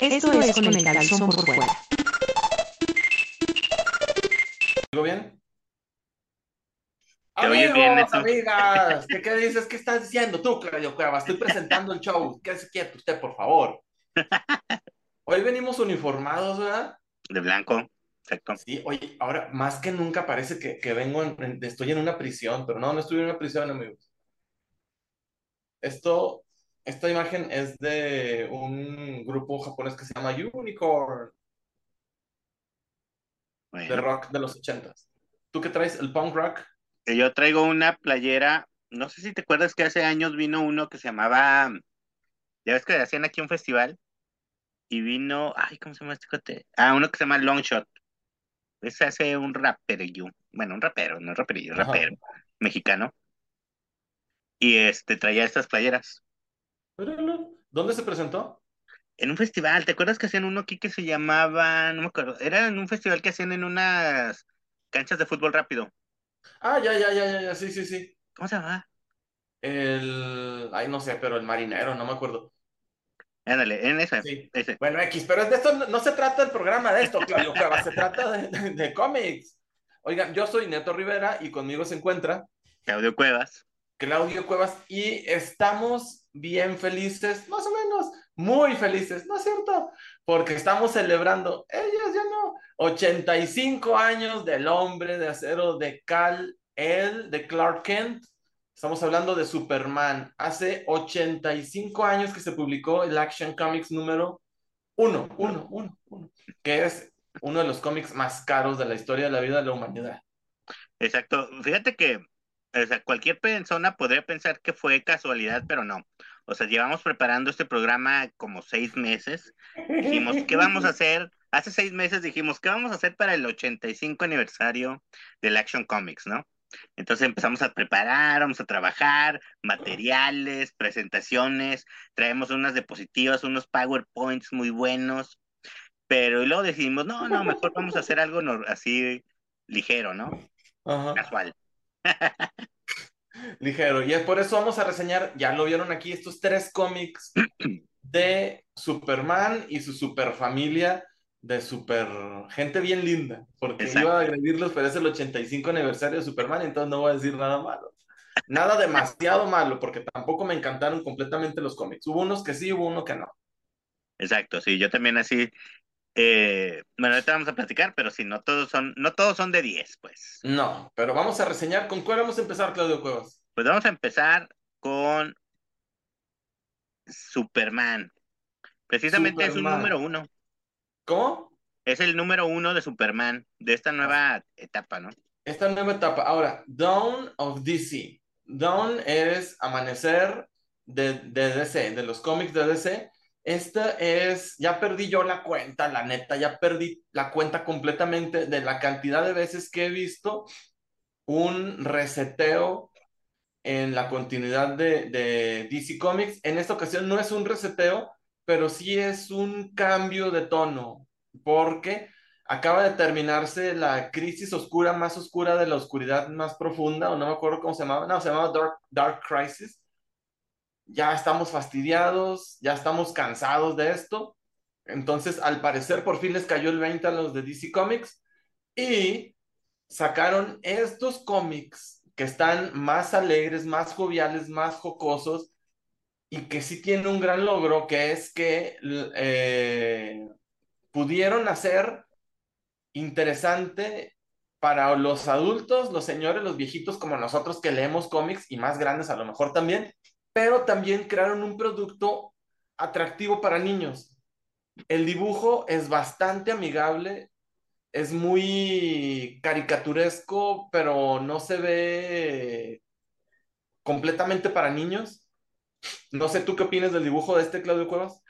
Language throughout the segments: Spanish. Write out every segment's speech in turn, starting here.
Esto es con el calzón por fuera. ¿Digo bien? Te oyes bien, Amigos, Neto. amigas, ¿qué, qué dices? ¿Qué estás diciendo tú, Claudio Cueva? Estoy presentando el show. Quédese quieto usted, por favor. Hoy venimos uniformados, ¿verdad? De blanco, exacto. Sí, oye, ahora más que nunca parece que, que vengo, en- en- estoy en una prisión, pero no, no estoy en una prisión, amigos. Esto, esta imagen es de un grupo japonés que se llama Unicorn, de Bueno, rock de los ochentas. ¿Tú qué traes? ¿El punk rock? que yo traigo una playera, no sé si te acuerdas que hace años vino uno que se llamaba, ya ves que hacían aquí un festival, y vino, ay, ¿cómo se llama este cuate? Ah, uno que se llama Longshot. Ese hace un raperillo, bueno, un rapero, no raperillo, Ajá. rapero, mexicano. Y este traía estas playeras. ¿Dónde se presentó? En un festival, ¿te acuerdas que hacían uno aquí que se llamaba, no me acuerdo, era en un festival que hacían en unas canchas de fútbol rápido. Ah, ya, ya, ya, ya, ya, sí, sí, sí. ¿Cómo se llama? El, ay, no sé, pero el marinero, no me acuerdo. Ándale, en ese, Sí. ese. Bueno, X, pero de esto no, no se trata el programa de esto, Claudio Cueva, se trata de, de- de cómics. Oigan, yo soy Neto Rivera y conmigo se encuentra Claudio Cuevas. Claudio Cuevas y estamos bien felices, más o menos, muy felices, ¿no es cierto? Porque estamos celebrando, ellos ya no, 85 años del hombre de acero de Cal El, de Clark Kent. Estamos hablando de Superman. Hace 85 años que se publicó el Action Comics número 1, 1, 1, 1, que es uno de los cómics más caros de la historia de la vida de la humanidad. Exacto. Fíjate que, cualquier persona podría pensar que fue casualidad, pero no. O sea, llevamos preparando este programa como seis meses. Dijimos, ¿qué vamos a hacer? Hace seis meses dijimos, ¿qué vamos a hacer para el 85 aniversario del Action Comics, no? Entonces empezamos a preparar, vamos a trabajar, materiales, presentaciones, traemos unas diapositivas, unos PowerPoints muy buenos, pero y luego decidimos, no, no, mejor vamos a hacer algo así ligero, ¿no? Ajá. Casual. Ligero. Y es por eso vamos a reseñar, ya lo vieron aquí, estos tres cómics de Superman y su super familia de super gente bien linda. Porque Exacto. iba a agredirlos, pero es el 85 aniversario de Superman, entonces no voy a decir nada malo. Nada demasiado malo, porque tampoco me encantaron completamente los cómics. Hubo unos que sí, hubo uno que no. Exacto, sí, yo también así, eh, bueno, ahorita vamos a platicar, pero sí, no todos son, no todos son de 10, pues. No, pero vamos a reseñar. ¿Con cuál vamos a empezar, Claudio Cuevas? Pues vamos a empezar con Superman. Precisamente es un número uno, ¿Cómo? es el número uno de Superman, de esta nueva etapa, ¿no? Esta nueva etapa. Ahora, Dawn of DC. Dawn es amanecer de, de DC, de los cómics de DC. Esta es, ya perdí yo la cuenta, la neta, ya perdí la cuenta completamente de la cantidad de veces que he visto un reseteo en la continuidad de, DC Comics. En esta ocasión no es un reseteo, pero sí es un cambio de tono, porque acaba de terminarse la crisis oscura más oscura de la oscuridad más profunda, o no me acuerdo cómo se llamaba, no, se llamaba Dark, Dark Crisis. Ya estamos fastidiados, ya estamos cansados de esto. Entonces, al parecer, por fin les cayó el 20 a los de DC Comics y sacaron estos cómics que están más alegres, más joviales, más jocosos y que sí tienen un gran logro, que es que eh, pudieron hacer interesante para los adultos, los señores, los viejitos como nosotros que leemos cómics y más grandes a lo mejor también, pero también crearon un producto atractivo para niños. El dibujo es bastante amigable, es muy caricaturesco, pero no se ve completamente para niños. No sé, ¿tú qué opinas del dibujo de este, Claudio Cuevas?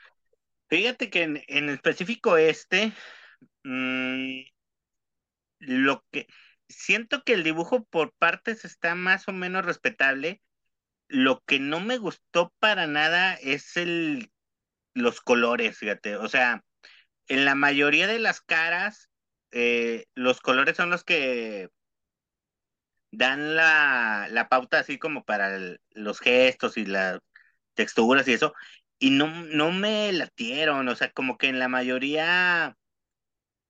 Fíjate que en, en específico este, mm, lo que siento que el dibujo por partes está más o menos respetable. Lo que no me gustó para nada es el los colores, fíjate. O sea, en la mayoría de las caras, eh, los colores son los que dan la, la pauta así como para los gestos y las texturas y eso. y no, no me latieron, o sea, como que en la mayoría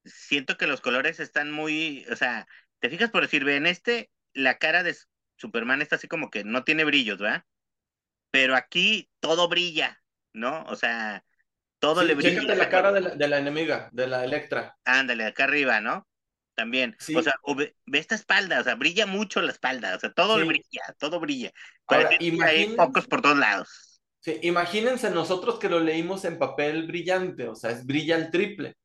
siento que los colores están muy, o sea, te fijas por decir, ve, en este la cara de Superman está así como que no tiene brillos, ¿verdad? Pero aquí todo brilla, ¿no? O sea, todo le brilla. Fíjate la cara de la, de la, enemiga, de la Electra. Ándale, acá arriba, ¿no? También. O sea, ve, esta espalda, o sea, brilla mucho la espalda, o sea, todo sí. brilla, todo brilla. Ahora, hay pocos por todos lados. Sí, imagínense nosotros que lo leímos en papel brillante, o sea, es brilla el triple.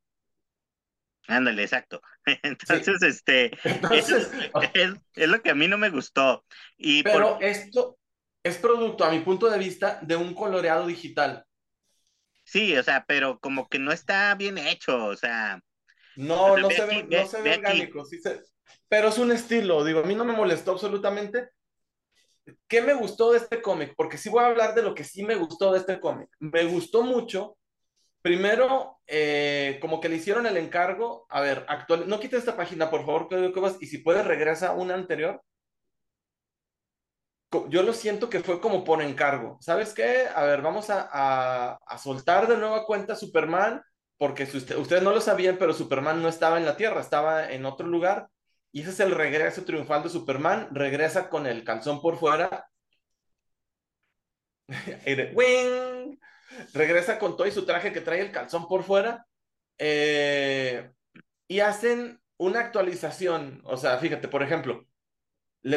Ándale, exacto. Entonces, sí. este, Entonces, es, es, es, lo que a mí no me gustó. Y pero por... esto es producto, a mi punto de vista, de un coloreado digital. Sí, o sea, pero como que no está bien hecho, o sea. No, no, se aquí, ve, ve, no se ve, orgánico, sí se... pero es un estilo, digo, a mí no me molestó absolutamente. ¿Qué me gustó de este cómic? Porque sí voy a hablar de lo que sí me gustó de este cómic. Me gustó mucho Primero, eh, como que le hicieron el encargo, a ver, actual, no quites esta página, por favor, Claudio Cuevas, y si puedes regresa una anterior. Yo lo siento que fue como por encargo. ¿Sabes qué? A ver, vamos a, a, a soltar de nueva cuenta Superman, porque si usted, ustedes no lo sabían, pero Superman no estaba en la Tierra, estaba en otro lugar. Y ese es el regreso triunfal de Superman. Regresa con el calzón por fuera. ¡Wing! Regresa con todo y su traje que trae el calzón por fuera. Eh, y hacen una actualización. O sea, fíjate, por ejemplo,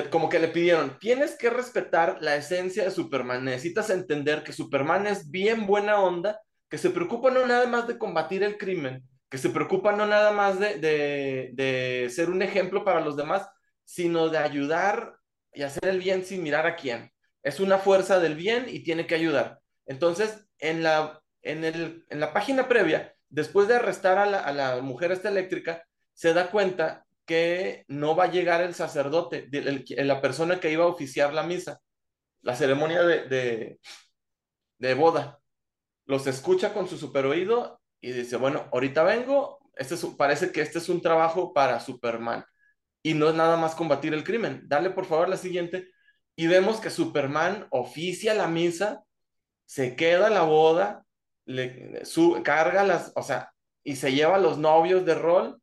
como que le pidieron, tienes que respetar la esencia de Superman. Necesitas entender que Superman es bien buena onda, que se preocupa no nada más de combatir el crimen, que se preocupa no nada más de, de, de ser un ejemplo para los demás, sino de ayudar y hacer el bien sin mirar a quién. Es una fuerza del bien y tiene que ayudar. Entonces, en la, en, el, en la página previa, después de arrestar a la, a la, mujer esta eléctrica, se da cuenta que no va a llegar el sacerdote, la persona que iba a oficiar la misa, la ceremonia de, de, boda. Los escucha con su super oído y dice, bueno, ahorita vengo, este es, parece que este es un trabajo para Superman. Y no es nada más combatir el crimen. Dale por favor la siguiente. Y vemos que Superman oficia la misa se queda la boda, le carga las, o sea, y se lleva los novios de rol.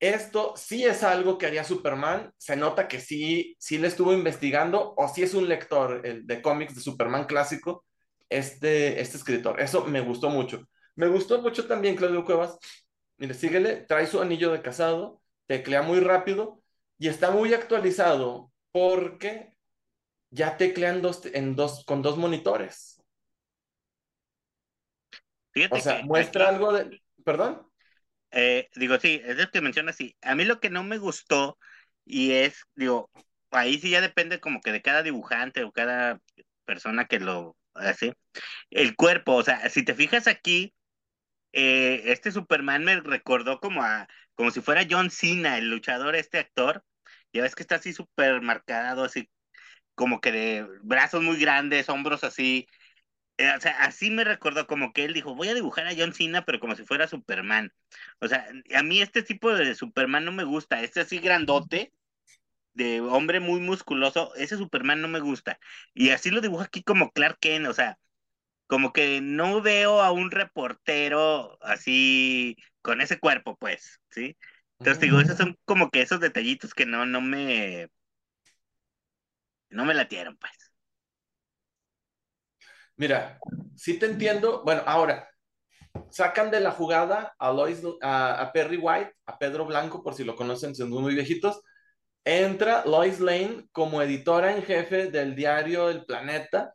Esto sí es algo que haría Superman. Se nota que sí, sí le estuvo investigando o sí es un lector el, de cómics de Superman clásico, este, este escritor. Eso me gustó mucho. Me gustó mucho también Claudio Cuevas. Mire, síguele, trae su anillo de casado, teclea muy rápido y está muy actualizado porque ya teclean dos, en dos, con dos monitores. Fíjate o sea, que muestra aquí, algo de... ¿Perdón? Eh, digo, sí, es lo que mencionas, sí. A mí lo que no me gustó y es, digo, ahí sí ya depende como que de cada dibujante o cada persona que lo hace. El cuerpo, o sea, si te fijas aquí, eh, este Superman me recordó como a, como si fuera John Cena, el luchador, este actor. Ya ves que está así súper marcado, así como que de brazos muy grandes, hombros así, o sea, así me recordó como que él dijo, voy a dibujar a John Cena, pero como si fuera Superman. O sea, a mí este tipo de Superman no me gusta, este así grandote, de hombre muy musculoso, ese Superman no me gusta. Y así lo dibuja aquí como Clark Kent, o sea, como que no veo a un reportero así con ese cuerpo, pues, ¿sí? Entonces digo, esos son como que esos detallitos que no, no me, no me latieron, pues. Mira, sí te entiendo. Bueno, ahora, sacan de la jugada a, Lois, a, Perry White, a Pedro Blanco, por si lo conocen, siendo muy viejitos. Entra Lois Lane como editora en jefe del diario El Planeta.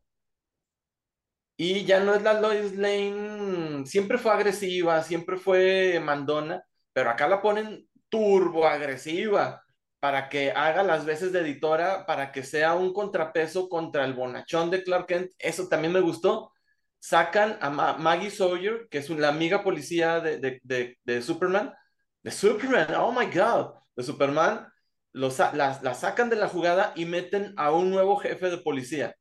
Y ya no es la Lois Lane, siempre fue agresiva, siempre fue mandona, pero acá la ponen turbo agresiva para que haga las veces de editora, para que sea un contrapeso contra el bonachón de Clark Kent. Eso también me gustó. Sacan a Ma Maggie Sawyer, que es la amiga policía de, de, de, de, Superman. De Superman, oh my God, de Superman. Los, la, la, sacan de la jugada y meten a un nuevo jefe de policía.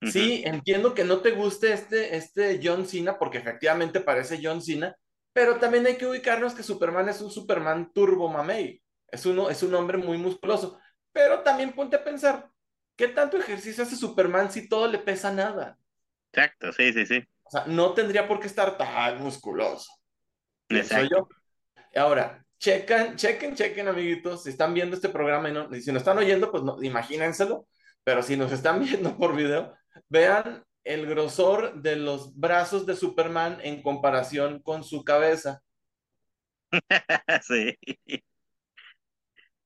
Uh -huh. Sí, entiendo que no te guste este, este John Cena, porque efectivamente parece John Cena, pero también hay que ubicarnos que Superman es un Superman turbo mamey. Es, uno, es un hombre muy musculoso. Pero también ponte a pensar, ¿qué tanto ejercicio hace Superman si todo le pesa nada? Exacto, sí, sí, sí. O sea, no tendría por qué estar tan musculoso. Exacto. yo. Ahora, chequen, chequen, chequen, amiguitos. Si están viendo este programa y, no, y si nos están oyendo, pues no, imagínenselo. Pero si nos están viendo por video, vean el grosor de los brazos de Superman en comparación con su cabeza. Sí.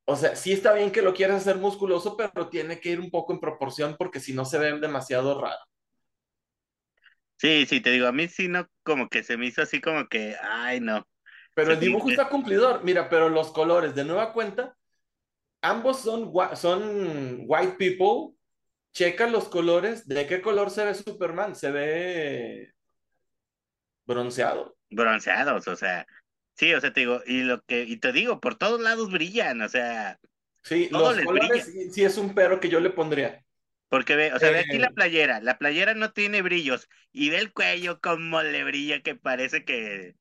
O sea, sí está bien que lo quieras hacer musculoso, pero tiene que ir un poco en proporción porque si no se ve demasiado raro. Sí, sí, te digo, a mí sí no, como que se me hizo así como que, ay, no. Pero Se el dibujo me- está cumplidor. Mira, pero los colores, de nueva cuenta, ambos son, son white people. Checa los colores. ¿De qué color se ve Superman? Se ve bronceado. bronceados, o sea, sí, o sea, te digo, y lo que, y te digo, por todos lados brillan, o sea, Sí, los colores sí, sí es un pero que yo le pondría. porque ve, o sea, ve aquí la Eh. playera, la playera no tiene brillos, y ve el cuello como le brilla, que parece que,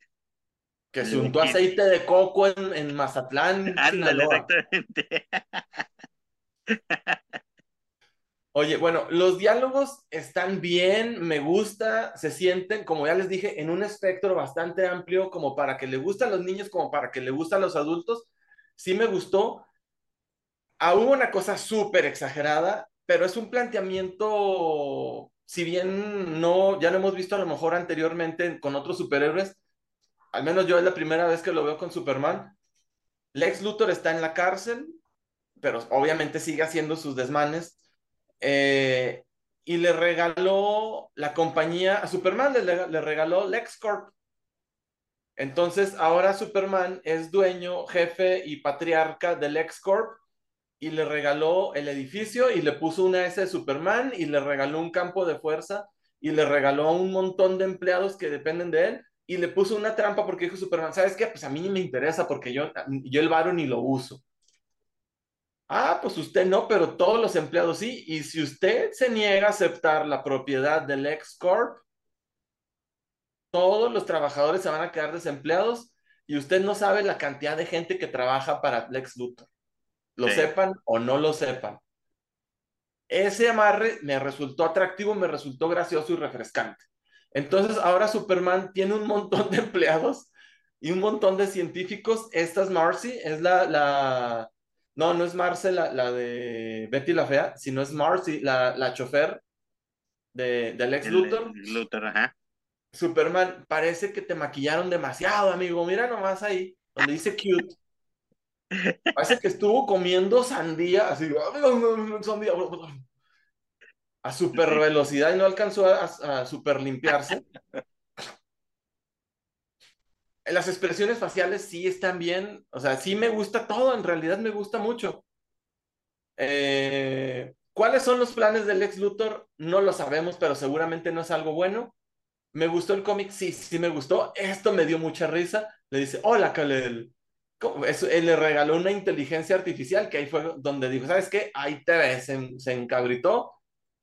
Que se untó aceite de coco en, en Mazatlán, ándale, exactamente. Oye, bueno, los diálogos están bien, me gusta, se sienten, como ya les dije, en un espectro bastante amplio, como para que le gustan a los niños, como para que le gustan a los adultos. Sí me gustó. Ah, hubo una cosa súper exagerada, pero es un planteamiento, si bien no, ya lo hemos visto a lo mejor anteriormente con otros superhéroes, al menos yo es la primera vez que lo veo con Superman. Lex Luthor está en la cárcel, pero obviamente sigue haciendo sus desmanes. Eh, y le regaló la compañía, a Superman le, le regaló LexCorp. Entonces ahora Superman es dueño, jefe y patriarca de LexCorp y le regaló el edificio y le puso una S de Superman y le regaló un campo de fuerza y le regaló a un montón de empleados que dependen de él y le puso una trampa porque dijo Superman, ¿sabes qué? Pues a mí ni me interesa porque yo, yo el varo ni lo uso. Ah, pues usted no, pero todos los empleados sí. Y si usted se niega a aceptar la propiedad del LexCorp, todos los trabajadores se van a quedar desempleados y usted no sabe la cantidad de gente que trabaja para Lex Luthor. Lo Sí. sepan o no lo sepan. Ese amarre me resultó atractivo, me resultó gracioso y refrescante. Entonces ahora Superman tiene un montón de empleados y un montón de científicos. Esta es Marcy, es la, la... no, no es Marcy la, la de Betty la Fea, sino es Marcy, la, la chofer de, del ex El- Luthor. el Luthor, ajá. Superman, parece que te maquillaron demasiado, amigo. Mira nomás ahí, donde dice cute. Parece que estuvo comiendo sandía, así, sandía, a super velocidad y no alcanzó a, a super limpiarse. Las expresiones faciales sí están bien, o sea, sí me gusta todo, en realidad me gusta mucho. Eh, ¿Cuáles son los planes del ex Luthor? No lo sabemos, pero seguramente no es algo bueno. ¿Me gustó el cómic? Sí, sí me gustó. Esto me dio mucha risa. Le dice, hola, Kalel. Eso, él le regaló una inteligencia artificial que ahí fue donde dijo, ¿sabes qué? Ahí te ves, se, se encabritó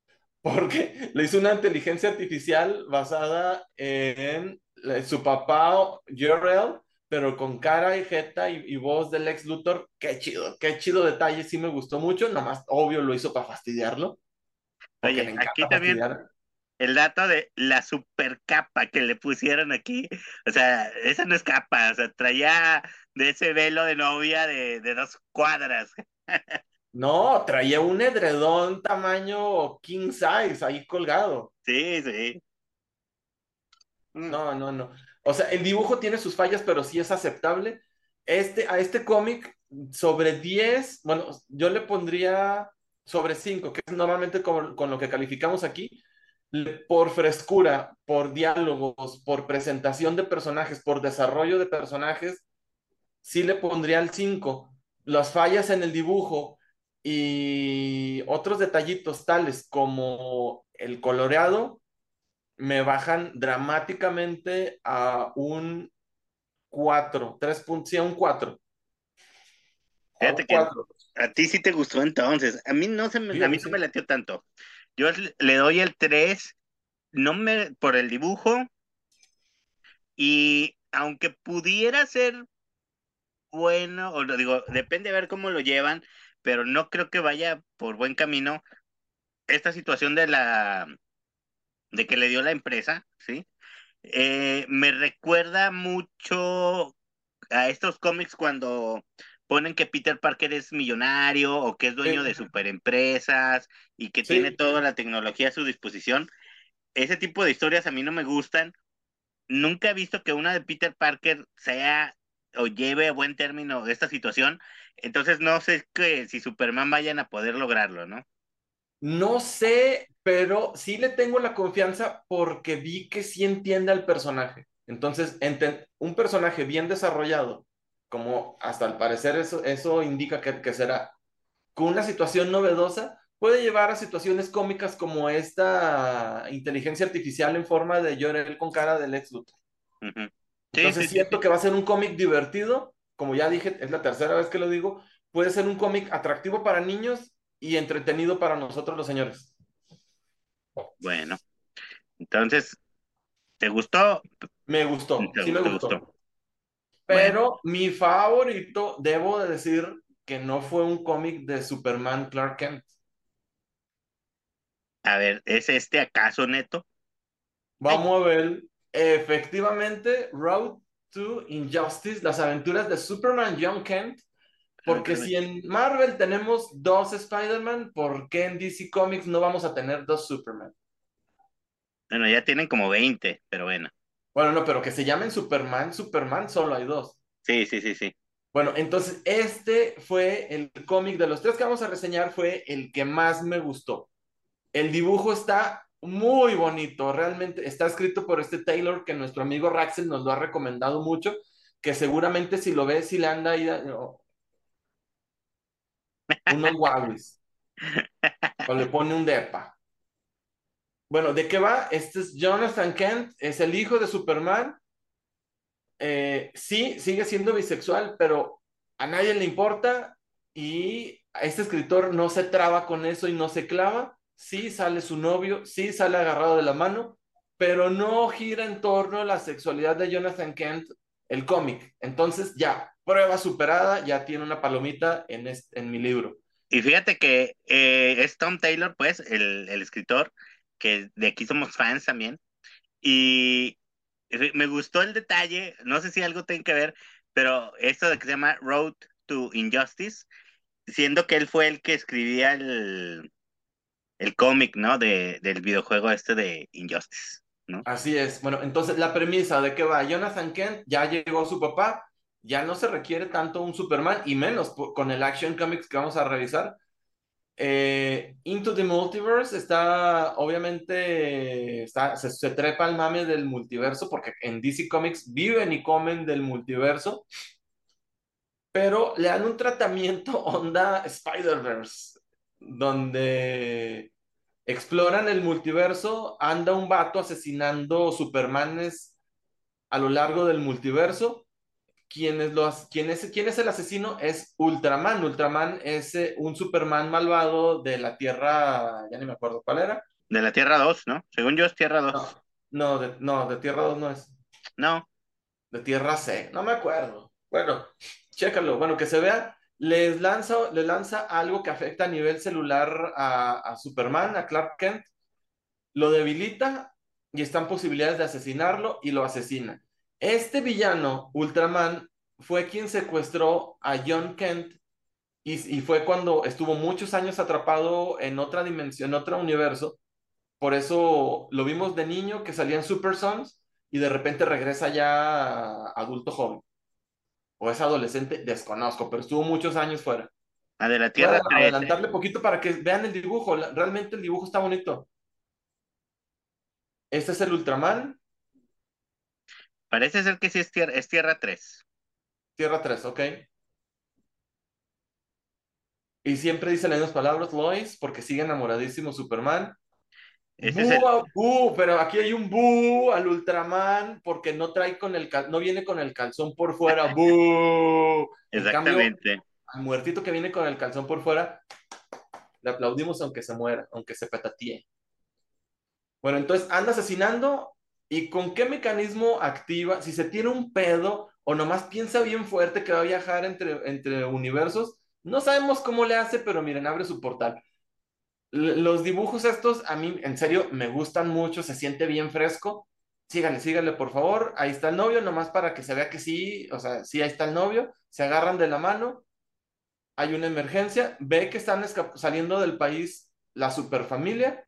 porque le hizo una inteligencia artificial basada en su papá, Jorel, pero con cara y jeta y, y voz del ex Luthor. Qué chido, qué chido detalle, sí me gustó mucho. Nomás, obvio, lo hizo para fastidiarlo. Oye, aquí también fastidiar. el dato de la super capa que le pusieron aquí, o sea, esa no es capa, o sea, traía de ese velo de novia de, de dos cuadras. No, traía un edredón tamaño king size ahí colgado. Sí, sí. No, no, no. O sea, el dibujo tiene sus fallas, pero sí es aceptable. Este, a este cómic, sobre 10, bueno, yo le pondría sobre 5, que es normalmente con, con lo que calificamos aquí, por frescura, por diálogos, por presentación de personajes, por desarrollo de personajes, sí le pondría el 5. Las fallas en el dibujo y otros detallitos tales como el coloreado me bajan dramáticamente a un 4, 3 puntos, sí, a un 4. A un Fíjate que 4. a ti sí te gustó entonces. A mí no se me, Sí, a mí no me latió tanto. Yo le le doy el 3, no me, por el dibujo, y aunque pudiera ser bueno, o lo digo, depende de ver cómo lo llevan, pero no creo que vaya por buen camino. Esta situación de la de que le dio la empresa, ¿sí? Eh, me recuerda mucho a estos cómics cuando ponen que Peter Parker es millonario o que es dueño de superempresas y que tiene toda la tecnología a su disposición. Ese tipo de historias a mí no me gustan. Nunca he visto que una de Peter Parker sea o lleve a buen término esta situación. Entonces no sé que si Superman vayan a poder lograrlo, ¿no? No sé, pero sí le tengo la confianza porque vi que sí entiende al personaje. Entonces, un personaje bien desarrollado, como hasta al parecer eso, eso indica que, que será, con una situación novedosa, puede llevar a situaciones cómicas como esta inteligencia artificial en forma de Llorel con cara del ex Luthor. Entonces siento que va a ser un cómic divertido, como ya dije, es la tercera vez que lo digo, puede ser un cómic atractivo para niños y entretenido para nosotros los señores. Bueno, entonces, ¿te gustó? Me gustó, sí me gustó. Pero mi favorito, debo de decir que no fue un cómic de Superman Clark Kent. A ver, ¿es este acaso neto? Vamos a ver. Efectivamente, Road to Injustice, las aventuras de Superman John Kent porque si en Marvel tenemos dos Spider-Man, ¿por qué en DC Comics no vamos a tener dos Superman? Bueno, ya tienen como 20, pero bueno. Bueno, no, pero que se llamen Superman, Superman solo hay dos. Sí, sí, sí, sí. Bueno, entonces este fue el cómic de los tres que vamos a reseñar, fue el que más me gustó. El dibujo está muy bonito, realmente está escrito por este Taylor que nuestro amigo Raxel nos lo ha recomendado mucho, que seguramente si lo ves, si le anda ahí, unos guaguis. o le pone un depa. Bueno, ¿de qué va? Este es Jonathan Kent, es el hijo de Superman. Eh, sí, sigue siendo bisexual, pero a nadie le importa y este escritor no se traba con eso y no se clava. Sí sale su novio, sí sale agarrado de la mano, pero no gira en torno a la sexualidad de Jonathan Kent, el cómic. Entonces ya, prueba superada, ya tiene una palomita en, en mi libro. Y fíjate que eh, es Tom Taylor, pues, el, escritor, que de aquí somos fans también. Y me gustó el detalle, no sé si algo tiene que ver, pero esto de que se llama Road to Injustice, siendo que él fue el que escribía el, el cómic, ¿no? De, del videojuego este de Injustice, ¿no? Así es. Bueno, entonces la premisa de que va Jonathan Kent, ya llegó su papá, ya no se requiere tanto un Superman y menos con el Action Comics que vamos a revisar. Eh, Into the Multiverse está, obviamente, está, se, trepa al mame del multiverso porque en DC Comics viven y comen del multiverso, pero le dan un tratamiento onda Spider-Verse, donde exploran el multiverso, anda un vato asesinando Supermanes a lo largo del multiverso ¿Quién es, quién, es, quién es el asesino? Es Ultraman. Ultraman es eh, un Superman malvado de la Tierra, ya ni me acuerdo cuál era. De la Tierra 2, ¿no? Según yo es Tierra 2. No, de, no, de Tierra 2 no es. No. De Tierra C, no me acuerdo. Bueno, chécalo. Bueno, que se vea, les lanza, le lanza algo que afecta a nivel celular a, a Superman, a Clark Kent, lo debilita y están posibilidades de asesinarlo y lo asesina. Este villano, Ultraman, fue quien secuestró a John Kent y, fue cuando estuvo muchos años atrapado en otra dimensión, en otro universo. Por eso lo vimos de niño que salía en Super Sons y de repente regresa ya adulto joven. O es adolescente, desconozco, pero estuvo muchos años fuera. Ah, de la Tierra. adelantarle poquito para que vean el dibujo. Realmente el dibujo está bonito. Este es el Ultraman. Parece ser que sí es tierra, es tierra 3. Tierra 3, ok. Y siempre dice las mismas palabras, Lois, porque sigue enamoradísimo Superman. pero aquí hay un bu al Ultraman porque no trae con el no viene con el calzón por fuera. ¡Bu! Exactamente. al muertito que viene con el calzón por fuera, le aplaudimos aunque se muera, aunque se petatee. Bueno, entonces anda asesinando ¿Y con qué mecanismo activa? Si se tiene un pedo o nomás piensa bien fuerte que va a viajar entre, entre universos, no sabemos cómo le hace, pero miren, abre su portal. Los dibujos estos a mí, en serio, me gustan mucho, se siente bien fresco. Síganle, síganle, por favor. Ahí está el novio, nomás para que se vea que sí, o sea, sí, ahí está el novio. Se agarran de la mano. Hay una emergencia. Ve que están saliendo del país la superfamilia.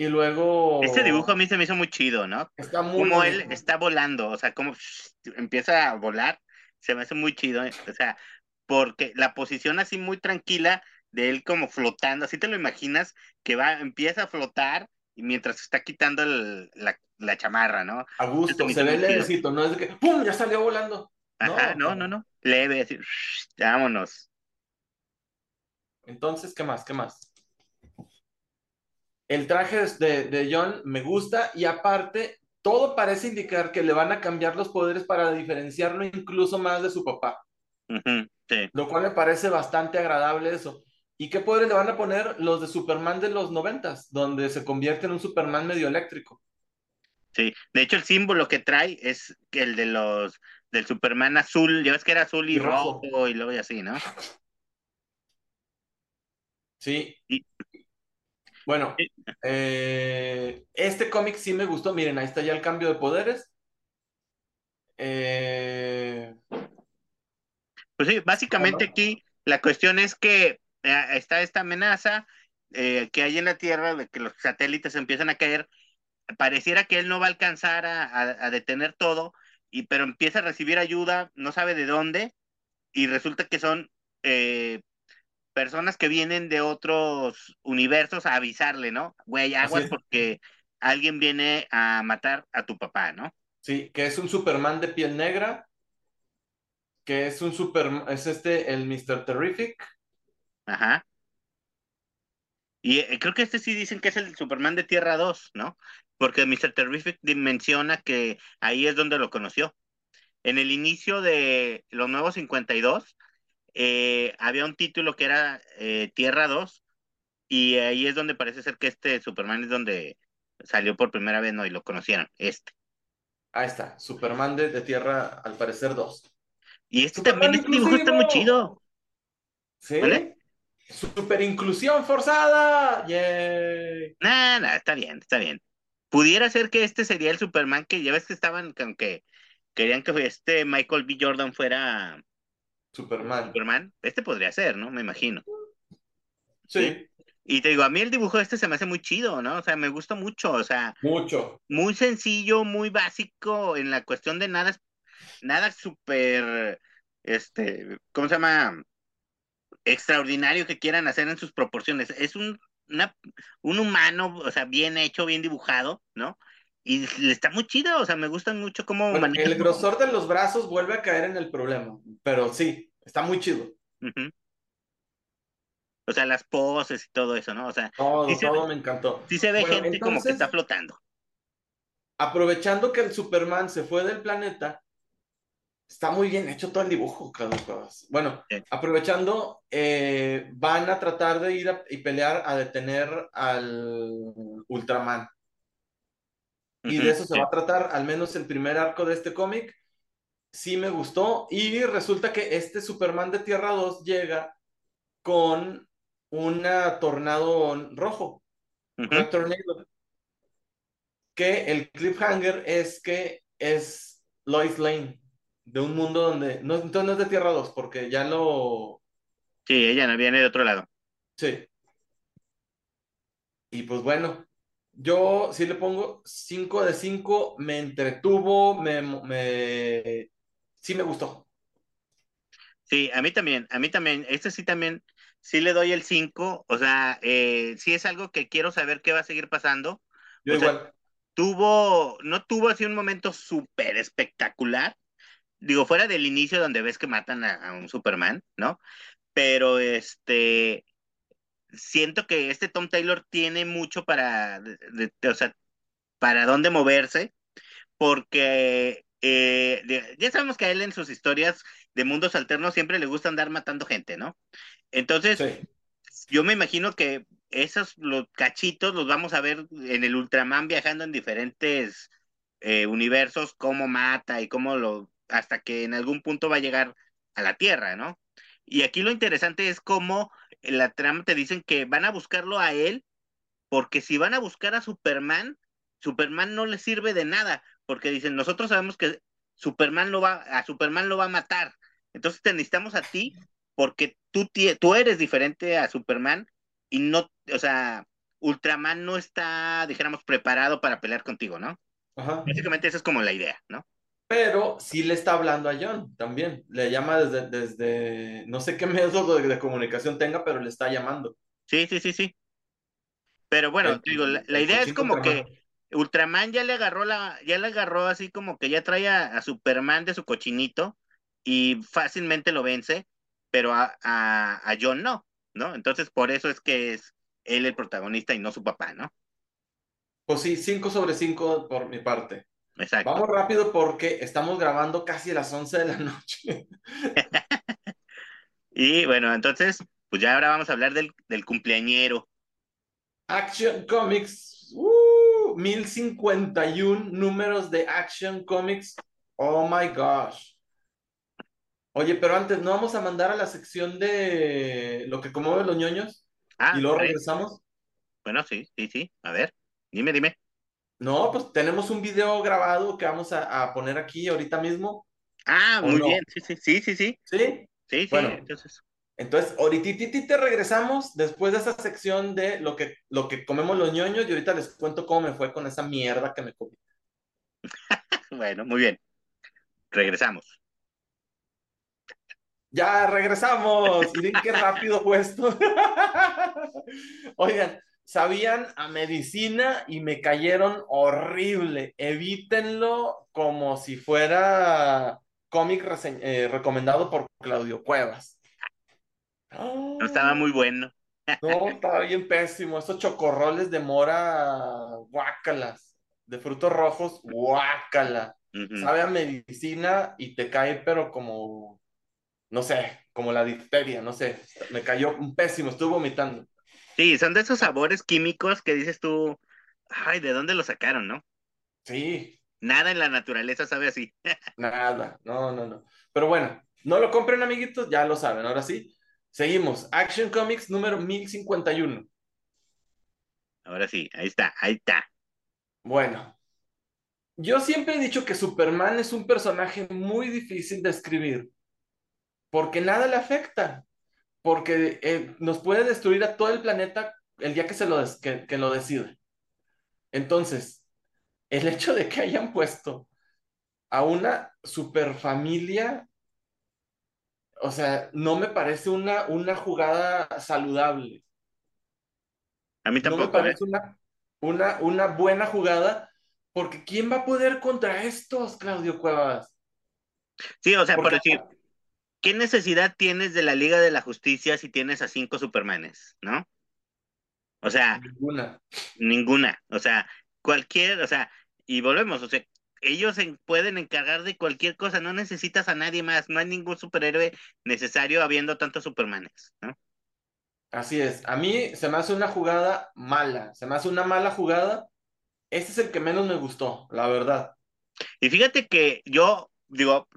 Y luego. Este dibujo a mí se me hizo muy chido, ¿no? Está muy. Como él está volando, o sea, como empieza a volar, se me hace muy chido. ¿eh? O sea, porque la posición así muy tranquila de él como flotando, así te lo imaginas, que va, empieza a flotar y mientras está quitando la, chamarra, ¿no? A gusto, se ve levecito, no es de que ¡pum! ya salió volando. Ajá, no, no, no, leve, así, vámonos. Entonces, ¿qué más? ¿Qué más? El traje de, de John me gusta y aparte, todo parece indicar que le van a cambiar los poderes para diferenciarlo incluso más de su papá. sí. Lo cual me parece bastante agradable eso. ¿Y qué poderes le van a poner los de Superman de los noventas, donde se convierte en un Superman medio eléctrico? Sí, de hecho el símbolo que trae es el de los del Superman azul, ya ves que era azul y, rojo. y luego y así, ¿no? Sí. Bueno, eh, este cómic sí me gustó. Miren, ahí está ya el cambio de poderes. Eh, pues sí, básicamente aquí la cuestión es que eh, está esta amenaza eh, que hay en la Tierra de que los satélites empiezan a caer. Pareciera que él no va a alcanzar a, detener todo, y, pero empieza a recibir ayuda, no sabe de dónde, y resulta que son eh, personas que vienen de otros universos a avisarle, ¿no? Güey, aguas porque alguien viene a matar a tu papá, ¿no? Sí, que es un Superman de piel negra, que es un super, es este, el Mr. Terrific, Ajá. Y eh, creo que este sí dicen que es el Superman de Tierra 2, ¿no? Porque Mr. Terrific menciona que ahí es donde lo conoció. En el inicio de los nuevos 52, eh, había un título que era eh, Tierra 2, y ahí es donde parece ser que este Superman es donde salió por primera vez, ¿no? Y lo conocieron, este. Ahí está, Superman de, Tierra, al parecer 2. Y este también, este dibujo está muy chido. ¿Sí? ¿Vale? Super inclusión forzada. Yay. Nah, nah, está bien, está bien. Pudiera ser que este sería el Superman que ya ves que estaban con que querían que este Michael B. Jordan fuera Superman. Superman. Este podría ser, ¿no? Me imagino. Sí. Y te digo, a mí el dibujo este se me hace muy chido, ¿no? O sea, me gusta mucho, o sea. Mucho. Muy sencillo, muy básico en la cuestión de nada, nada súper, este, ¿cómo se llama? extraordinario que quieran hacer en sus proporciones. Es un, un humano, o sea, bien hecho, bien dibujado, ¿no? Y está muy chido, o sea, me gustan mucho cómo El grosor de los brazos vuelve a caer en el problema, pero sí, está muy chido. O sea, las poses y todo eso, ¿no? O sea, todo, todo me encantó. Sí se ve gente como que está flotando. Aprovechando que el Superman se fue del planeta, Está muy bien hecho todo el dibujo, Carlos Bueno, aprovechando, eh, van a tratar de ir y pelear a detener al Ultraman. Y de eso se va a tratar, al menos el primer arco de este cómic. Sí me gustó. Y resulta que este Superman de Tierra 2 llega con una tornado rojo. tornado. Que el cliffhanger es que es Lois Lane de un mundo donde. No, entonces no es de Tierra 2, porque ya lo. Sí, ella no viene de otro lado. Sí. Y pues bueno, yo sí le pongo 5 de 5, me entretuvo, me, me, sí me gustó. Sí, a mí también, a mí también, este sí también, sí le doy el 5, o sea, eh, sí es algo que quiero saber qué va a seguir pasando. Yo igual. tuvo, no tuvo así un momento súper espectacular, digo, fuera del inicio donde ves que matan a, un Superman, ¿no? Pero este, siento que este Tom Taylor tiene mucho para, o sea, para dónde moverse, porque eh, ya sabemos que a él en sus historias de mundos alternos siempre le gusta andar matando gente, ¿no? Entonces, yo me imagino que esos los cachitos los vamos a ver en el Ultraman viajando en diferentes eh, universos, cómo mata y cómo lo hasta que en algún punto va a llegar a la Tierra, ¿no? Y aquí lo interesante es cómo en la trama te dicen que van a buscarlo a él, porque si van a buscar a Superman, Superman no le sirve de nada, porque dicen, nosotros sabemos que Superman lo va, a Superman lo va a matar. Entonces te necesitamos a ti porque tú, tú eres diferente a Superman y no, o sea, Ultraman no está, dijéramos, preparado para pelear contigo, ¿no? Ajá. Básicamente esa es como la idea, ¿no? Pero sí le está hablando a John también. Le llama desde, desde no sé qué método de, comunicación tenga, pero le está llamando. Sí, sí, sí, sí. Pero bueno, digo, la, idea es como que Ultraman ya le agarró la, ya le agarró así como que ya trae a, Superman de su cochinito y fácilmente lo vence, pero a, a, John no, ¿no? Entonces por eso es que es él el protagonista y no su papá, ¿no? Pues sí, 5 sobre 5 por mi parte. Exacto. Vamos rápido porque estamos grabando casi a las 11 de la noche. y bueno, entonces, pues ya ahora vamos a hablar del, del cumpleañero. Action Comics. Uh, 1051 números de Action Comics. Oh my gosh. Oye, pero antes, ¿no vamos a mandar a la sección de lo que conmueve los ñoños? Ah, y luego regresamos. Bueno, sí, sí, sí. A ver, dime, dime. No, pues tenemos un video grabado que vamos a, poner aquí ahorita mismo. Ah, muy bien, sí, sí, sí, sí, sí. ¿Sí? Sí, sí, bueno, entonces. Entonces, ahorita te regresamos después de esa sección de lo que, lo que comemos los ñoños y ahorita les cuento cómo me fue con esa mierda que me comí. bueno, muy bien. Regresamos. Ya regresamos. Miren qué rápido fue esto. Oigan, sabían a medicina y me cayeron horrible. Evítenlo como si fuera cómic eh, recomendado por Claudio Cuevas. No estaba muy bueno. no, estaba bien pésimo. Esos chocorroles de mora, guácalas. De frutos rojos, guácala. Sabe a medicina y te cae, pero como, no sé, como la difteria, no sé. Me cayó un pésimo, estuve vomitando. Sí, son de esos sabores químicos que dices tú, ay, ¿de dónde lo sacaron, no? Sí. Nada en la naturaleza sabe así. Nada, no, no, no. Pero bueno, no lo compren, amiguitos, ya lo saben. Ahora sí, seguimos. Action Comics número 1051. Ahora sí, ahí está, ahí está. Bueno, yo siempre he dicho que Superman es un personaje muy difícil de escribir porque nada le afecta porque eh, nos puede destruir a todo el planeta el día que, se lo, que, que lo decide. Entonces, el hecho de que hayan puesto a una superfamilia, o sea, no me parece una, una jugada saludable. A mí tampoco. No me parece ¿eh? una, una, una buena jugada, porque ¿quién va a poder contra estos, Claudio Cuevas? Sí, o sea, por decir, ¿qué necesidad tienes de la Liga de la Justicia si tienes a cinco Supermanes, no? O sea, ninguna. Ninguna. O sea, cualquier, o sea, y volvemos, o sea, ellos se pueden encargar de cualquier cosa, no necesitas a nadie más, no hay ningún superhéroe necesario habiendo tantos Supermanes, ¿no? Así es. A mí se me hace una jugada mala, se me hace una mala jugada. Este es el que menos me gustó, la verdad. Y fíjate que yo digo,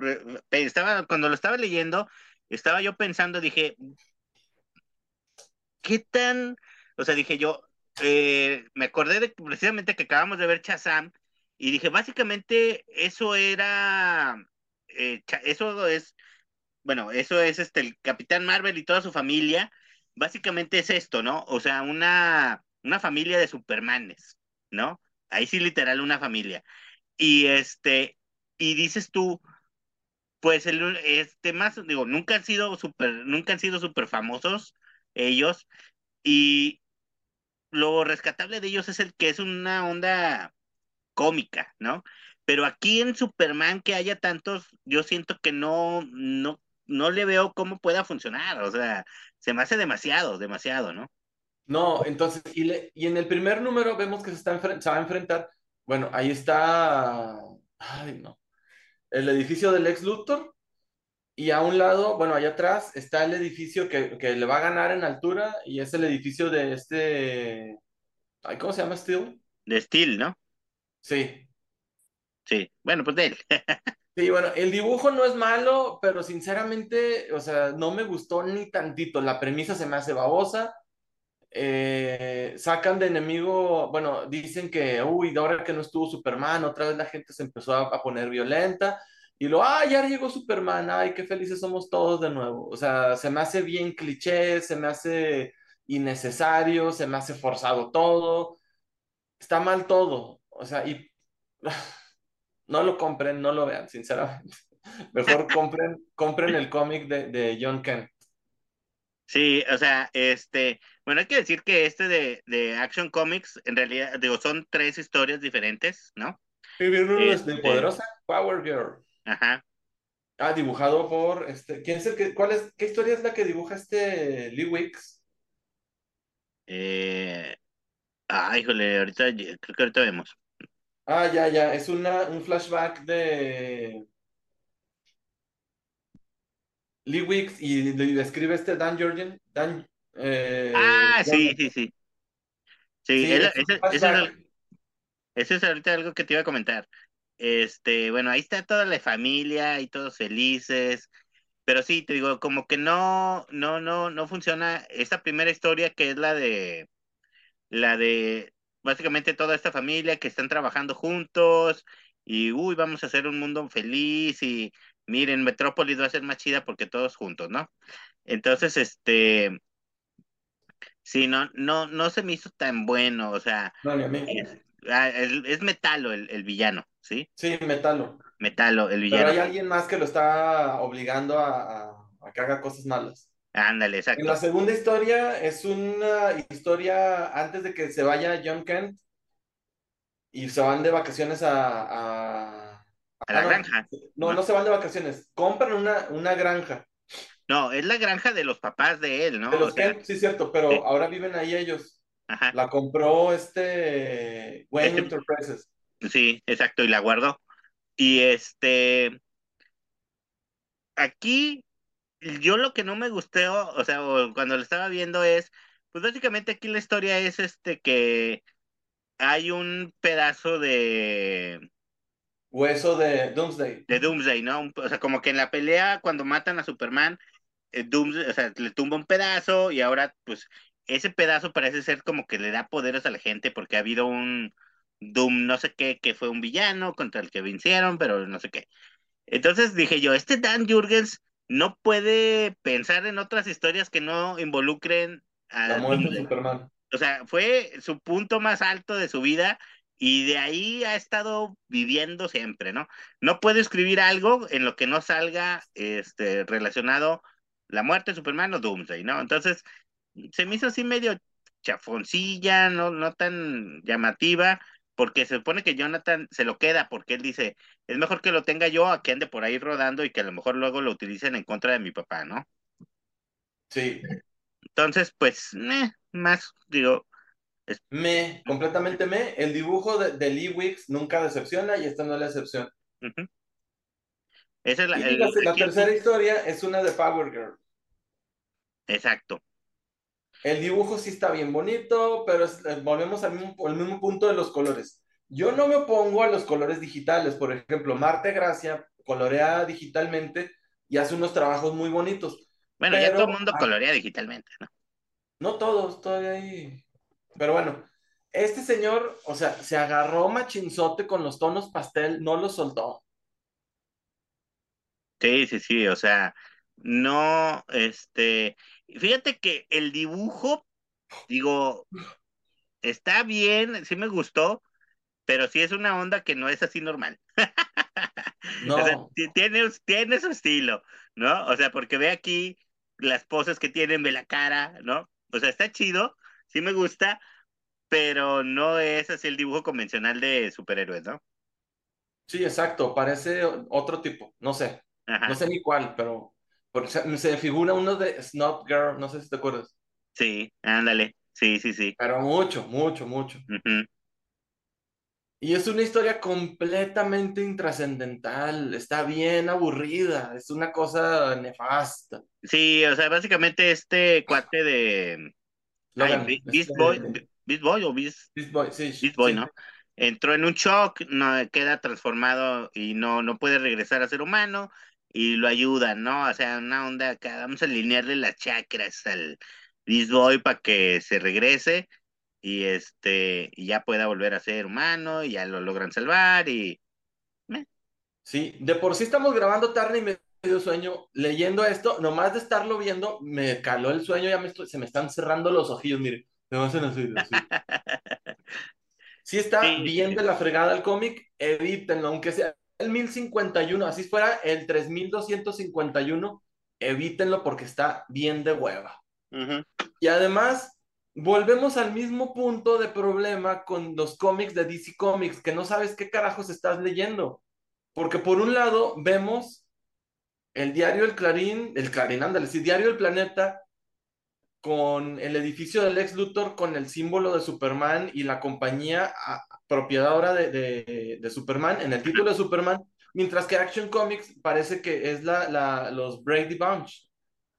estaba, cuando lo estaba leyendo, estaba yo pensando, dije, ¿qué tan, o sea, dije yo, eh, me acordé de precisamente que acabamos de ver Chazam y dije, básicamente eso era, eh, eso es, bueno, eso es este, el Capitán Marvel y toda su familia, básicamente es esto, ¿no? O sea, una, una familia de Supermanes, ¿no? Ahí sí literal una familia. Y este, y dices tú, pues el, este más, digo, nunca han sido súper, nunca han sido súper famosos ellos, y lo rescatable de ellos es el que es una onda cómica, ¿no? Pero aquí en Superman que haya tantos, yo siento que no, no, no le veo cómo pueda funcionar, o sea, se me hace demasiado, demasiado, ¿no? No, entonces, y, y en el primer número vemos que se, está se va a enfrentar, bueno, ahí está, ay, no, el edificio del ex Luthor y a un lado, bueno, allá atrás está el edificio que, le va a ganar en altura y es el edificio de este, ¿cómo se llama Steel? De Steel, ¿no? Sí. Sí, bueno, pues de él. Sí, bueno, el dibujo no es malo, pero sinceramente, o sea, no me gustó ni tantito. La premisa se me hace babosa. Eh, sacan de enemigo, bueno, dicen que, uy, ahora que no estuvo Superman, otra vez la gente se empezó a, a poner violenta. Y lo, ah, ya llegó Superman, ay, qué felices somos todos de nuevo. O sea, se me hace bien cliché, se me hace innecesario, se me hace forzado todo. Está mal todo. O sea, y no lo compren, no lo vean, sinceramente. Mejor compren, compren el cómic de, de John Kent. Sí, o sea, este, bueno, hay que decir que este de, de Action Comics, en realidad, digo, son tres historias diferentes, ¿no? Es Este- de poderosa Power Girl. Ajá. Ah, dibujado por este. ¿Quién es el que, cuál es, qué historia es la que dibuja este Lee Wicks? Eh, ah, híjole, ahorita, creo que ahorita vemos. Ah, ya, ya. Es una, un flashback de Lee Wicks y le describe este Dan Jorgen. Dan, eh, Ah, sí, sí, sí. Sí, Sí, es- ese, ese es flashback. el- ese es ahorita algo que te iba a comentar. Este, bueno, ahí está toda la familia y todos felices, pero sí, te digo, como que no, no, no, no funciona esta primera historia que es la de, la de básicamente toda esta familia que están trabajando juntos y, uy, vamos a hacer un mundo feliz y miren, Metrópolis va a ser más chida porque todos juntos, ¿no? Entonces, este, sí, no, no, no se me hizo tan bueno, o sea, No, es, ah, es, es Metalo el, el villano, ¿sí? Sí, Metalo. Metalo, el Pero villano. hay alguien más que lo está obligando a, a- a que haga cosas malas. Ándale, En la exacto. segunda historia es una historia antes de que se vaya John Kent y se van de vacaciones a... a- A la ah, no, granja. No, ¿no? no se van de vacaciones. Compran una, una granja. No, es la granja de los papás de él, De ¿no? O los sea, Kent, sí, cierto, pero sí. ahora viven ahí ellos. ajá, La compró este Wayne Este- Enterprises. sí, exacto, y la guardó. Y este, aquí, yo lo que no me gustó, o sea, cuando lo estaba viendo es, pues básicamente aquí la historia es este que hay un pedazo de, Hueso de Doomsday. de Doomsday, ¿no? O sea, como que en la pelea cuando matan a Superman, eh, Doomsday, o sea, le tumba un pedazo y ahora, pues, ese pedazo parece ser como que le da poderes a la gente porque ha habido un Doom no sé qué, que fue un villano contra el que vencieron, pero no sé qué. Entonces dije yo, este Dan Jurgens no puede pensar en otras historias que no involucren a La muerte de. Superman. O sea, fue su punto más alto de su vida y de ahí ha estado viviendo siempre, ¿no? No puede escribir algo en lo que no salga este, relacionado la muerte de Superman o Doomsday, ¿no? Entonces, se me hizo así medio chafoncilla, no, no tan llamativa, porque se supone que Jonathan se lo queda, porque él dice, es mejor que lo tenga yo a que ande por ahí rodando y que a lo mejor luego lo utilicen en contra de mi papá, ¿no? Sí. Entonces, pues, eh, más, digo, Me, completamente me. El dibujo de, de Lee Wicks nunca decepciona y esta no es la excepción. Esa es la, Y el- la, tercera historia es una de Power Girl. Exacto. El dibujo sí está bien bonito, pero es- eh, volvemos al mismo, al mismo punto de los colores. Yo no me opongo a los colores digitales. Por ejemplo, Marte Gracia colorea digitalmente y hace unos trabajos muy bonitos. Bueno, ya Pero- todo el mundo ah. colorea digitalmente, ¿no? No todos, todavía hay. Pero bueno, este señor, o sea, se agarró machinzote con los tonos pastel, no los soltó. Sí, sí, sí, o sea, no, este, fíjate que el dibujo, digo, está bien, sí me gustó, pero sí es una onda que no es así normal. O sea, No, ti- tiene, tiene su estilo, ¿no? O sea, porque ve aquí las poses que tienen, ve la cara, ¿no? O sea, está chido, sí me gusta, pero no es así el dibujo convencional de superhéroes, ¿no? sí, exacto, parece otro tipo, no sé, Ajá, no sé ni cuál, pero porque se, figura uno de Snob Girl, no sé si te acuerdas, sí, ándale, sí, sí, sí. pero mucho, mucho, mucho. ujú. Y es una historia completamente intrascendental, está bien aburrida, es una cosa nefasta. Sí, o sea, básicamente este cuate de ay, Logan, Be- Beast este, Boy, Be- Beast Boy o Beast, Beast Boy, sí, Beast Boy, sí. ¿no? entró en un shock, no queda transformado y no, no puede regresar a ser humano y lo ayudan, ¿no? O sea, una onda acá, vamos a alinearle las chakras al Beast Boy para que se regrese y este y ya pueda volver a ser humano y ya lo logran salvar y Sí, de por sí estamos grabando tarde y medio sueño. Leyendo esto, nomás de estarlo viendo, me caló el sueño, ya me estoy, se me están cerrando los ojillos, mire. Me a así, así. Sí está Sí. bien de la fregada el cómic, evítenlo, aunque sea el 1051, así fuera el 3251, evítenlo porque está bien de hueva. Y además, volvemos al mismo punto de problema con los cómics de DC Comics, que no sabes qué carajos estás leyendo. Porque por un lado vemos el diario El Clarín, el Clarín, ándale, sí, diario El Planeta, con el edificio del ex Luthor, con el símbolo de Superman y la compañía propiedad ahora de, de- de Superman, en el título de Superman, mientras que Action Comics parece que es la, la- los Brady Bunch,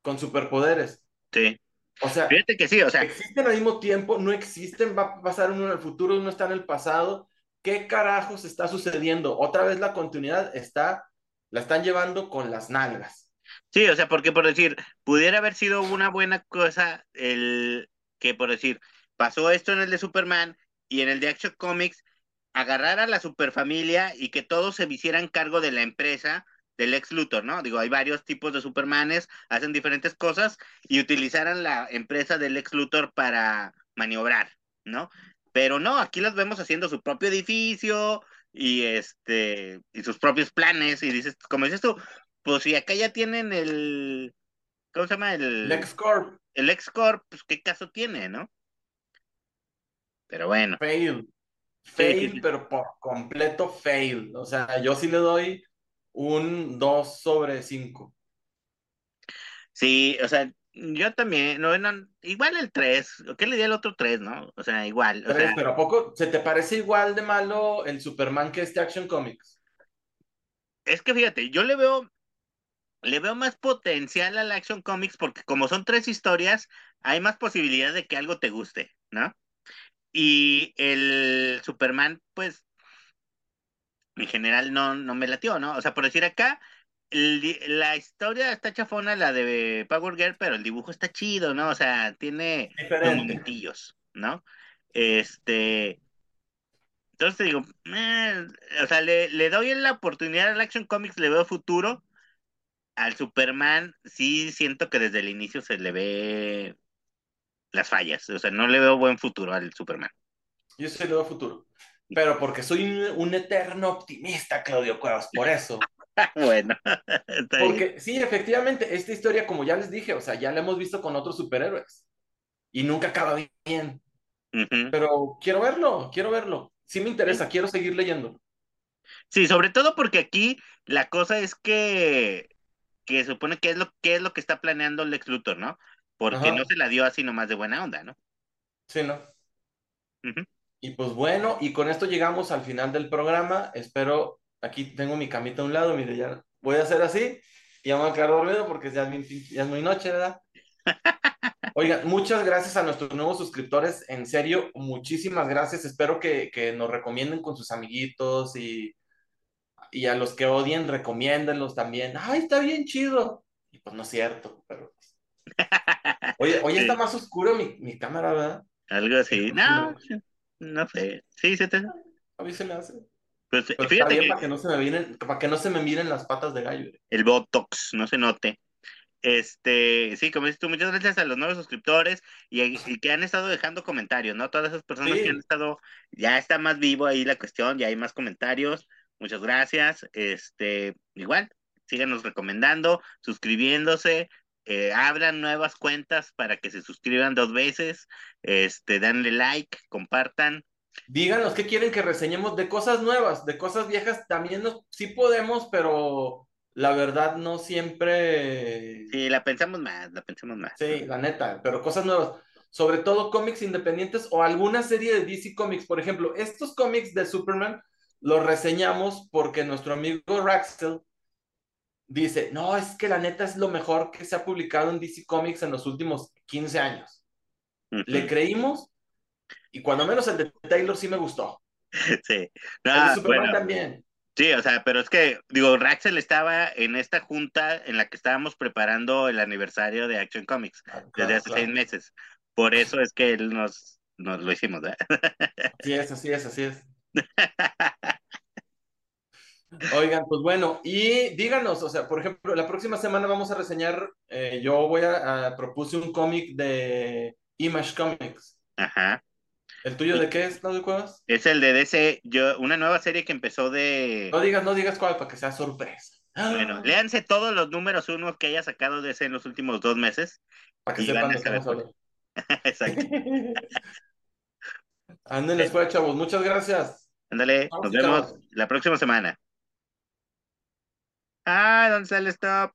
con superpoderes. Sí. O sea, Fíjate que sí, o sea, existen al mismo tiempo, no existen, va a pasar uno en el futuro, uno está en el pasado. ¿Qué carajos está sucediendo? Otra vez la continuidad está, la están llevando con las nalgas. sí, o sea, porque por decir, pudiera haber sido una buena cosa el que por decir, pasó esto en el de Superman y en el de Action Comics, agarrar a la superfamilia y que todos se hicieran cargo de la empresa del ex Luthor, ¿no? Digo, hay varios tipos de Supermanes, hacen diferentes cosas y utilizaran la empresa del ex Luthor para maniobrar, ¿no? Pero no, aquí los vemos haciendo su propio edificio y este y sus propios planes y dices, como dices tú, pues si acá ya tienen el ¿cómo se llama? El LexCorp, el ex Corp, pues qué caso tiene, ¿no? Pero bueno, fail. Fail, pero por completo fail. O sea, yo sí le doy un 2 sobre 5. sí, o sea, yo también, no, no, igual el 3, ¿qué le di al otro 3, no? O sea, igual, o sea, pero ¿a poco se te parece igual de malo el Superman que este Action Comics? es que fíjate, yo le veo, le veo más potencial al Action Comics porque como son tres historias, hay más posibilidad de que algo te guste, ¿no? Y el Superman, pues, en general no, no me latió, ¿no? O sea, por decir acá, la historia está chafona, la de Power Girl, pero el dibujo está chido, ¿no? O sea, tiene momentillos, ¿no? Este, entonces te digo, eh, o sea, le, le doy la oportunidad al Action Comics, le veo futuro. Al Superman, sí siento que desde el inicio se le ve las fallas, o sea, no le veo buen futuro al Superman. Yo sí le doy futuro. Pero porque soy un, un eterno optimista, Claudio Cuevas, por eso. bueno, está bien. Porque sí, efectivamente, esta historia, como ya les dije, o sea, ya la hemos visto con otros superhéroes. Y nunca acaba bien. Pero quiero verlo, quiero verlo. Sí me interesa, quiero seguir leyendo. Sí, sobre todo porque aquí la cosa es que, que supone que es lo que es lo que está planeando Lex Luthor, ¿no? Porque Ajá. no se la dio así nomás de buena onda, ¿no? Sí, ¿no? Y pues bueno, y con esto llegamos al final del programa. Espero, aquí tengo mi camita a un lado, mire, ya voy a hacer así y ya me voy a quedar dormido porque ya es, bien ya es muy noche, ¿verdad? Oigan, muchas gracias a nuestros nuevos suscriptores, en serio, muchísimas gracias. Espero que, que nos recomienden con sus amiguitos y, y a los que odien, recomiéndenlos también. ¡Ay, está bien chido! Y pues no es cierto, pero... Oye, hoy está más oscuro mi, mi cámara, ¿verdad? Algo así. Sí, No, no sé. Sí, se te... A mí se me hace. Pues Pero fíjate que para que no se me miren, para que no se me miren las patas de gallo. el Botox no se note. Este, sí, como dices tú, muchas gracias a los nuevos suscriptores y, y que han estado dejando comentarios, ¿no? Todas esas personas Sí. que han estado, ya está más vivo ahí la cuestión, ya hay más comentarios. Muchas gracias. Este, igual, síganos recomendando, suscribiéndose, eh, abran nuevas cuentas para que se suscriban dos veces, este, danle like, compartan. Díganos qué quieren que reseñemos de cosas nuevas, de cosas viejas también nos, sí podemos, pero la verdad no siempre. Sí, la pensamos más, la pensamos más. Sí, la neta, pero cosas nuevas. Sobre todo cómics independientes o alguna serie de DC Comics. Por ejemplo, estos cómics de Superman los reseñamos porque nuestro amigo Raxel dice, no, es que la neta es lo mejor que se ha publicado en DC Comics en los últimos 15 años. Le creímos y cuando menos el de Taylor sí me gustó. Sí. El No, de Superman bueno, también. sí, o sea, pero es que, digo, Raxel estaba en esta junta en la que estábamos preparando el aniversario de Action Comics Ah, desde hace claro. seis meses. Por eso es que él nos, nos lo hicimos, ¿verdad? Así es, así es, así es. Oigan, pues bueno, y díganos, o sea, por ejemplo, la próxima semana vamos a reseñar, eh, yo voy a, a- propuse un cómic de Image Comics. Ajá. ¿El tuyo de qué es, Claudio Cuevas? Es el de DC, yo, una nueva serie que empezó de... No digas, no digas cuál, para que sea sorpresa. Bueno, léanse todos los números uno que haya sacado DC en los últimos dos meses. Para que sepan de. Exacto. Ándenles fuera, chavos. Muchas gracias. Ándale, nos vemos chavos. la próxima semana. Ah, ¿dónde está el stop?